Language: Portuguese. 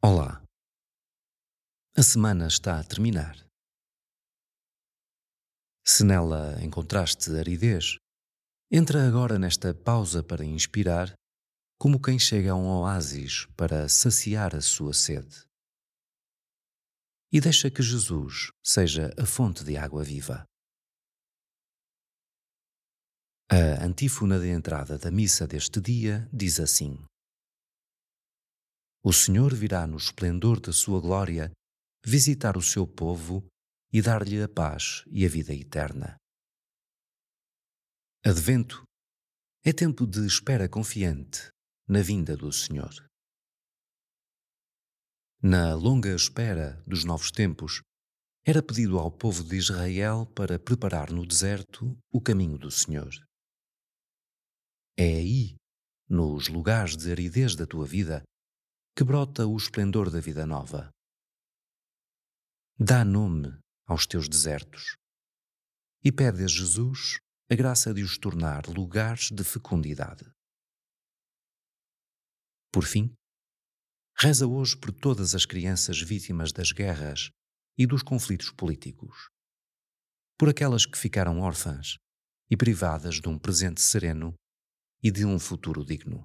Olá. A semana está a terminar. Se nela encontraste aridez, entra agora nesta pausa para inspirar, como quem chega a um oásis para saciar a sua sede. E deixa que Jesus seja a fonte de água viva. A antífona de entrada da missa deste dia diz assim: O Senhor virá no esplendor da sua glória visitar o seu povo e dar-lhe a paz e a vida eterna. Advento é tempo de espera confiante na vinda do Senhor. Na longa espera dos novos tempos, era pedido ao povo de Israel para preparar no deserto o caminho do Senhor. É aí, nos lugares de aridez da tua vida, que brota o esplendor da vida nova. Dá nome aos teus desertos e pede a Jesus a graça de os tornar lugares de fecundidade. Por fim, reza hoje por todas as crianças vítimas das guerras e dos conflitos políticos, por aquelas que ficaram órfãs e privadas de um presente sereno e de um futuro digno.